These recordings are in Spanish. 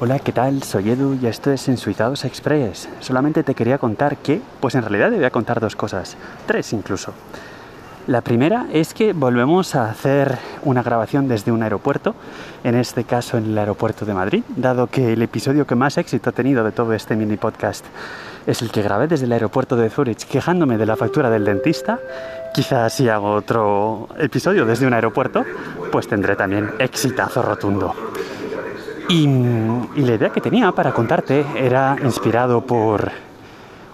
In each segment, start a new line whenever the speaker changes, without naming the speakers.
Hola, ¿qué tal? Soy Edu y esto es Ensuizados Express. Solamente te quería contar que, pues en realidad te voy a contar dos cosas, tres incluso. La primera es que volvemos a hacer una grabación desde un aeropuerto, en este caso en el aeropuerto de Madrid, dado que el episodio que más éxito ha tenido de todo este mini podcast es el que grabé desde el aeropuerto de Zurich quejándome de la factura del dentista. Quizás si hago otro episodio desde un aeropuerto, pues tendré también exitazo rotundo. Y, la idea que tenía para contarte era inspirado por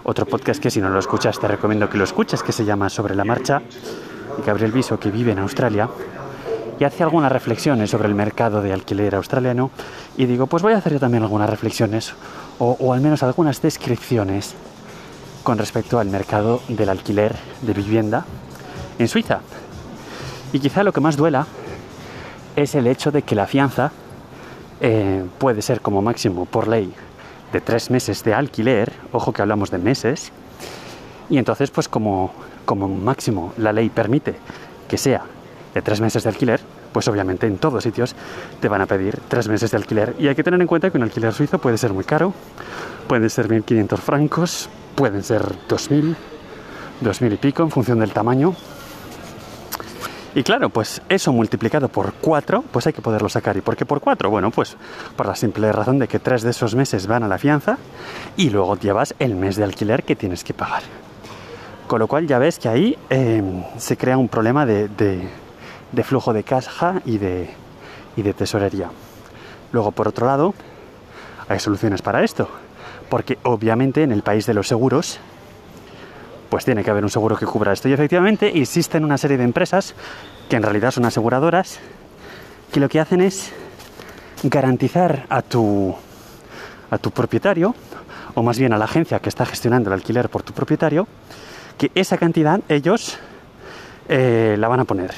otro podcast que si no lo escuchas te recomiendo que lo escuches, que se llama Sobre la Marcha, Gabriel Viso, que vive en Australia, y hace algunas reflexiones sobre el mercado de alquiler australiano, y digo, pues voy a hacer yo también algunas reflexiones, o al menos algunas descripciones con respecto al mercado del alquiler de vivienda en Suiza. Y quizá lo que más duela es el hecho de que la fianza eh, puede ser como máximo por ley de tres meses de alquiler, ojo que hablamos de meses, y entonces pues como, como máximo la ley permite que sea de tres meses de alquiler, pues obviamente en todos sitios te van a pedir tres meses de alquiler. Y hay que tener en cuenta que un alquiler suizo puede ser muy caro, pueden ser 1.500 francos, pueden ser 2.000, 2.000 y pico en función del tamaño. Y claro, pues eso multiplicado por 4, pues hay que poderlo sacar. ¿Y por qué por 4? Bueno, pues por la simple razón de que tres de esos meses van a la fianza y luego llevas el mes de alquiler que tienes que pagar. Con lo cual ya ves que ahí eh, se crea un problema de, de, de, flujo de caja y de, y de tesorería. Luego, por otro lado, hay soluciones para esto. Porque obviamente en el país de los seguros, pues tiene que haber un seguro que cubra esto. Y efectivamente existen una serie de empresas que en realidad son aseguradoras que lo que hacen es garantizar a tu, a tu propietario, o más bien a la agencia que está gestionando el alquiler por tu propietario, que esa cantidad ellos eh, la van a poner.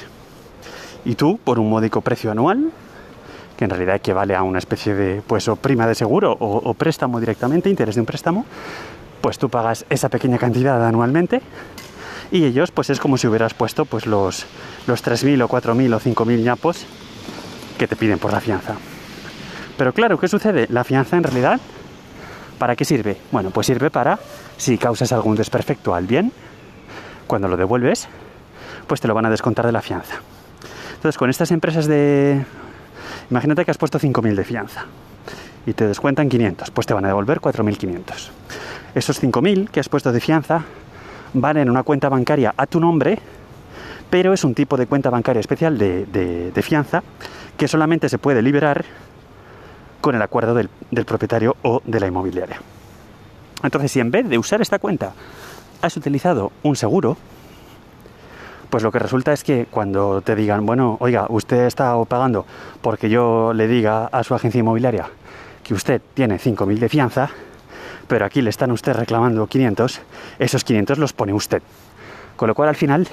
Y tú, por un módico precio anual, que en realidad equivale a una especie de pues o prima de seguro o, o préstamo directamente, interés de un préstamo, pues tú pagas esa pequeña cantidad anualmente y ellos pues es como si hubieras puesto pues los, los 3.000 o 4.000 o 5.000 ñapos que te piden por la fianza. Pero claro, ¿qué sucede? La fianza en realidad, ¿para qué sirve? Bueno, pues sirve para, si causas algún desperfecto al bien, cuando lo devuelves, pues te lo van a descontar de la fianza. Entonces, con estas empresas de... Imagínate que has puesto 5.000 de fianza y te descuentan 500, pues te van a devolver 4.500. Esos 5.000 que has puesto de fianza van en una cuenta bancaria a tu nombre, pero es un tipo de cuenta bancaria especial de, de, fianza que solamente se puede liberar con el acuerdo del, del, propietario o de la inmobiliaria. Entonces, si en vez de usar esta cuenta has utilizado un seguro, pues lo que resulta es que cuando te digan, bueno, oiga, usted está pagando porque yo le diga a su agencia inmobiliaria que usted tiene 5.000 de fianza, pero aquí le están usted reclamando 500, esos 500 los pone usted. Con lo cual al final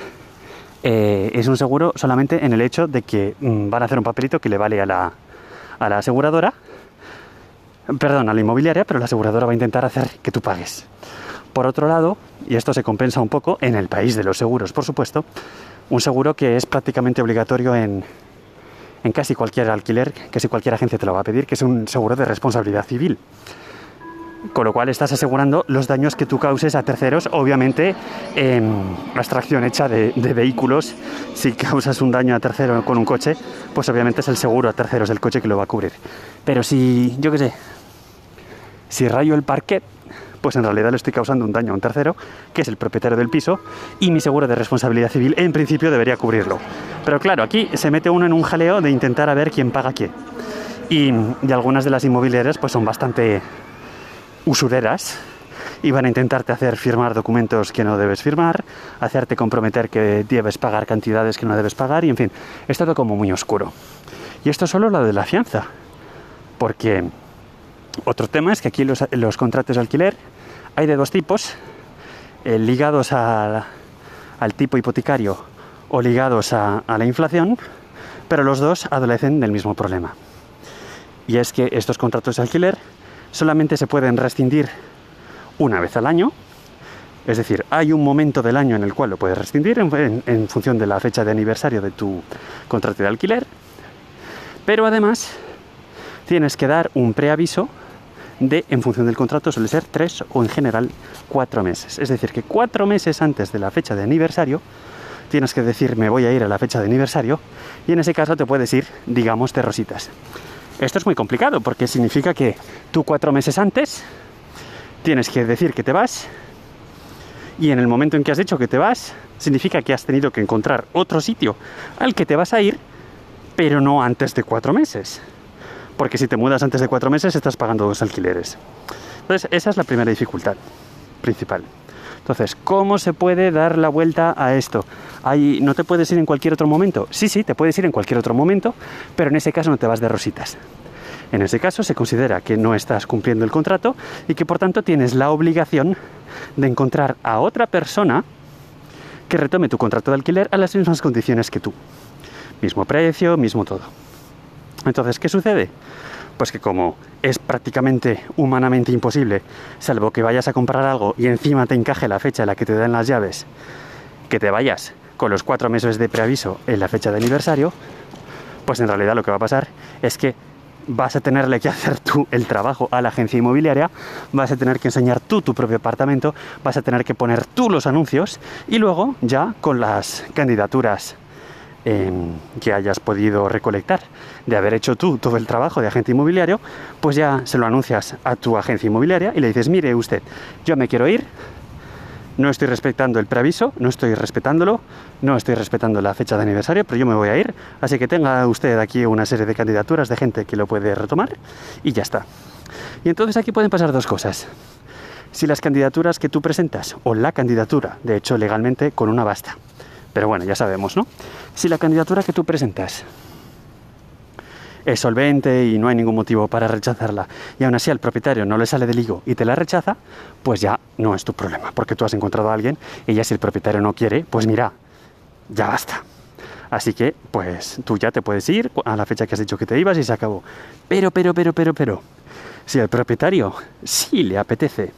eh, es un seguro solamente en el hecho de que mmm, van a hacer un papelito que le vale a la, a la aseguradora, perdón, a la inmobiliaria, pero la aseguradora va a intentar hacer que tú pagues. Por otro lado, y esto se compensa un poco en el país de los seguros, por supuesto, un seguro que es prácticamente obligatorio en, en casi cualquier alquiler, casi cualquier agencia te lo va a pedir, que es un seguro de responsabilidad civil con lo cual estás asegurando los daños que tú causes a terceros, obviamente eh, abstracción hecha de, vehículos, si causas un daño a tercero con un coche, pues obviamente es el seguro a terceros del coche que lo va a cubrir. Pero si, yo qué sé, si rayo el parquet, pues en realidad le estoy causando un daño a un tercero, que es el propietario del piso, y mi seguro de responsabilidad civil en principio debería cubrirlo. Pero claro, aquí se mete uno en un jaleo de intentar a ver quién paga qué. Y, y algunas de las inmobiliarias pues son bastante usureras y van a intentarte hacer firmar documentos que no debes firmar, hacerte comprometer que debes pagar cantidades que no debes pagar y en fin, es todo como muy oscuro. Y esto es solo lo de la fianza, porque otro tema es que aquí los, contratos de alquiler hay de dos tipos, eh, ligados al tipo hipotecario o ligados a, a la inflación, pero los dos adolecen del mismo problema. Y es que estos contratos de alquiler solamente se pueden rescindir una vez al año. Es decir, hay un momento del año en el cual lo puedes rescindir en, función de la fecha de aniversario de tu contrato de alquiler. Pero además, tienes que dar un preaviso de, en función del contrato, suele ser tres o en general cuatro meses. Es decir, que cuatro meses antes de la fecha de aniversario, tienes que decir me voy a ir a la fecha de aniversario y en ese caso te puedes ir, digamos, de rositas. Esto es muy complicado porque significa que tú cuatro meses antes tienes que decir que te vas y en el momento en que has dicho que te vas, significa que has tenido que encontrar otro sitio al que te vas a ir, pero no antes de cuatro meses. Porque si te mudas antes de cuatro meses estás pagando dos alquileres. Entonces, esa es la primera dificultad principal. Entonces, ¿cómo se puede dar la vuelta a esto? ¿No te puedes ir en cualquier otro momento? Sí, sí, te puedes ir en cualquier otro momento, pero en ese caso no te vas de rositas. En ese caso se considera que no estás cumpliendo el contrato y que por tanto tienes la obligación de encontrar a otra persona que retome tu contrato de alquiler a las mismas condiciones que tú. Mismo precio, mismo todo. Entonces, ¿qué sucede? Pues que como es prácticamente humanamente imposible, salvo que vayas a comprar algo y encima te encaje la fecha en la que te dan las llaves, que te vayas con los cuatro meses de preaviso en la fecha de aniversario, pues en realidad lo que va a pasar es que vas a tenerle que hacer tú el trabajo a la agencia inmobiliaria, vas a tener que enseñar tú tu propio apartamento, vas a tener que poner tú los anuncios y luego ya con las candidaturas em, que hayas podido recolectar de haber hecho tú todo el trabajo de agente inmobiliario, pues ya se lo anuncias a tu agencia inmobiliaria y le dices, mire usted, yo me quiero ir, no estoy respetando el preaviso, no estoy respetándolo, no estoy respetando la fecha de aniversario, pero yo me voy a ir, así que tenga usted aquí una serie de candidaturas de gente que lo puede retomar y ya está. Y entonces aquí pueden pasar dos cosas. Si las candidaturas que tú presentas, o la candidatura, de hecho legalmente con una basta, pero bueno, ya sabemos, ¿no? Si la candidatura que tú presentas es solvente y no hay ningún motivo para rechazarla y aún así al propietario no le sale del higo y te la rechaza, pues ya no es tu problema, porque tú has encontrado a alguien y ya si el propietario no quiere, pues mira, ya basta. Así que, pues tú ya te puedes ir a la fecha que has dicho que te ibas y se acabó. Pero, pero, pero, pero, pero, si al propietario sí le apetece,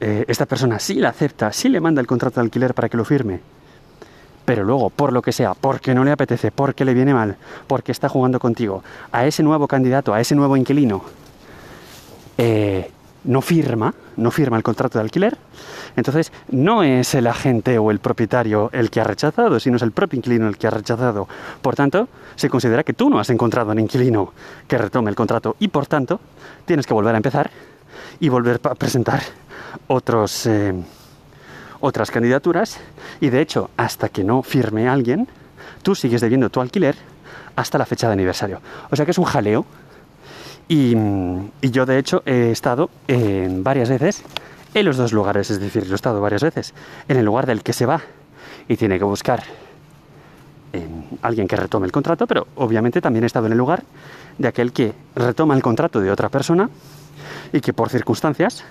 eh, esta persona sí la acepta, sí le manda el contrato de alquiler para que lo firme, pero luego, por lo que sea, porque no le apetece, porque le viene mal, porque está jugando contigo, a ese nuevo candidato, a ese nuevo inquilino, eh, no firma, no firma el contrato de alquiler, entonces no es el agente o el propietario el que ha rechazado, sino es el propio inquilino el que ha rechazado. Por tanto, se considera que tú no has encontrado un inquilino que retome el contrato y por tanto tienes que volver a empezar y volver a presentar otros... Eh, otras candidaturas. Y de hecho hasta que no firme alguien, tú sigues debiendo tu alquiler hasta la fecha de aniversario. O sea que es un jaleo. Y, yo de hecho he estado en varias veces en los dos lugares, es decir, he estado varias veces en el lugar del que se va y tiene que buscar en alguien que retome el contrato, pero obviamente también he estado en el lugar de aquel que retoma el contrato de otra persona y que por circunstancias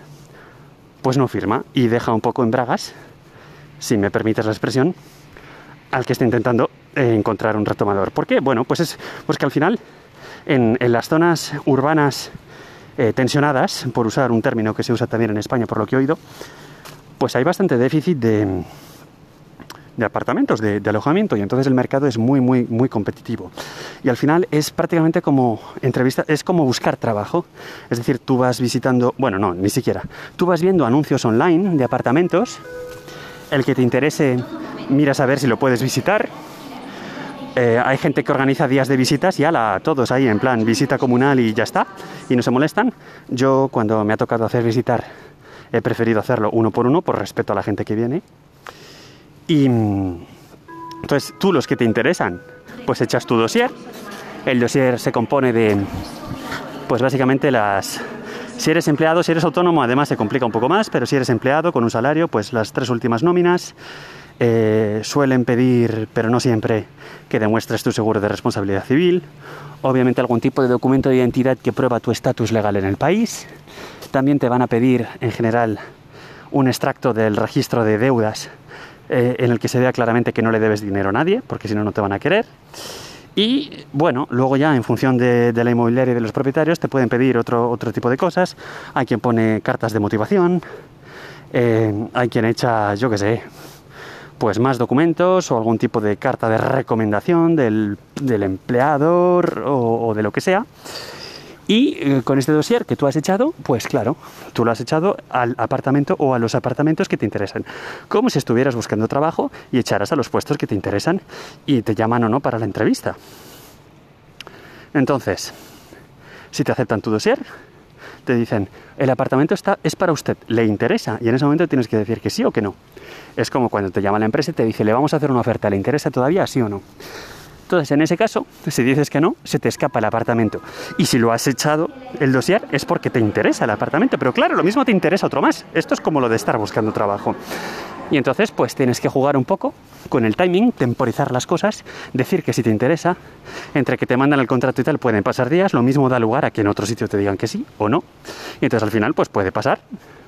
pues no firma y deja un poco en bragas, si me permites la expresión, al que está intentando eh, encontrar un retomador. ¿Por qué? Bueno, pues es pues que al final en, las zonas urbanas eh, tensionadas, por usar un término que se usa también en España por lo que he oído, pues hay bastante déficit de, de apartamentos, de, alojamiento, y entonces el mercado es muy, muy, muy competitivo. Y al final es prácticamente como entrevista, es como buscar trabajo. Es decir, tú vas visitando, bueno, no, ni siquiera. Tú vas viendo anuncios online de apartamentos, el que te interese, miras a ver si lo puedes visitar. Eh, hay gente que organiza días de visitas y ala, todos ahí en plan visita comunal y ya está, y no se molestan. Yo cuando me ha tocado hacer visitar he preferido hacerlo uno por uno por respeto a la gente que viene y entonces tú los que te interesan, pues echas tu dossier. El dossier se compone de, pues básicamente las... Si eres empleado, si eres autónomo, además se complica un poco más, pero si eres empleado con un salario, pues las tres últimas nóminas. Eh, suelen pedir, pero no siempre, que demuestres tu seguro de responsabilidad civil. Obviamente algún tipo de documento de identidad que prueba tu estatus legal en el país. También te van a pedir, en general, un extracto del registro de deudas eh, en el que se vea claramente que no le debes dinero a nadie, porque si no, no te van a querer. Y bueno, luego ya en función de, la inmobiliaria y de los propietarios te pueden pedir otro, otro tipo de cosas. Hay quien pone cartas de motivación, eh, hay quien echa, yo qué sé, pues más documentos o algún tipo de carta de recomendación del, empleador o, de lo que sea. Y eh, con este dossier que tú has echado, pues claro, tú lo has echado al apartamento o a los apartamentos que te interesan. Como si estuvieras buscando trabajo y echaras a los puestos que te interesan y te llaman o no para la entrevista. Entonces, si te aceptan tu dossier, te dicen, el apartamento está, es para usted, le interesa, y en ese momento tienes que decir que sí o que no. Es como cuando te llama la empresa y te dice, le vamos a hacer una oferta, ¿le interesa todavía, sí o no? Entonces, en ese caso, si dices que no, se te escapa el apartamento. Y si lo has echado el dossier es porque te interesa el apartamento. Pero claro, lo mismo te interesa otro más. Esto es como lo de estar buscando trabajo. Y entonces, pues tienes que jugar un poco con el timing, temporizar las cosas, decir que si te interesa, entre que te mandan el contrato y tal, pueden pasar días, lo mismo da lugar a que en otro sitio te digan que sí o no. Y entonces al final, pues puede pasar,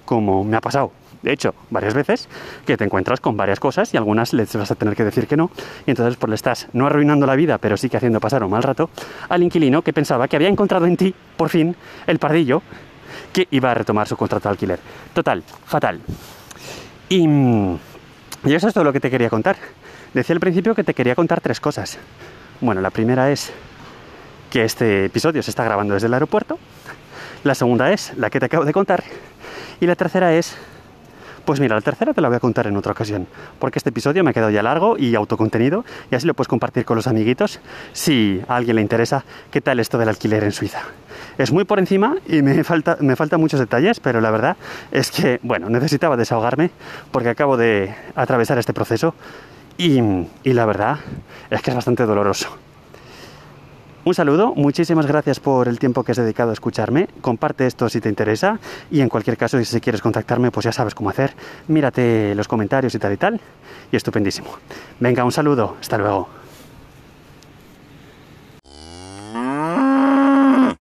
como me ha pasado de hecho, varias veces, que te encuentras con varias cosas y algunas les vas a tener que decir que no. Y entonces pues le estás no arruinando la vida, pero sí que haciendo pasar un mal rato al inquilino que pensaba que había encontrado en ti, por fin, el pardillo que iba a retomar su contrato de alquiler. Total, fatal. Y, y eso es todo lo que te quería contar. Decía al principio que te quería contar tres cosas. Bueno, la primera es que este episodio se está grabando desde el aeropuerto. La segunda es la que te acabo de contar. Y la tercera es pues mira, la tercera te la voy a contar en otra ocasión, porque este episodio me ha quedado ya largo y autocontenido y así lo puedes compartir con los amiguitos si a alguien le interesa qué tal esto del alquiler en Suiza. Es muy por encima y me falta, me faltan muchos detalles, pero la verdad es que, bueno, necesitaba desahogarme porque acabo de atravesar este proceso y, y la verdad es que es bastante doloroso. Un saludo, muchísimas gracias por el tiempo que has dedicado a escucharme. Comparte esto si te interesa y en cualquier caso, si quieres contactarme, pues ya sabes cómo hacer. Mírate los comentarios y tal y tal. Y estupendísimo. Venga, un saludo, hasta luego.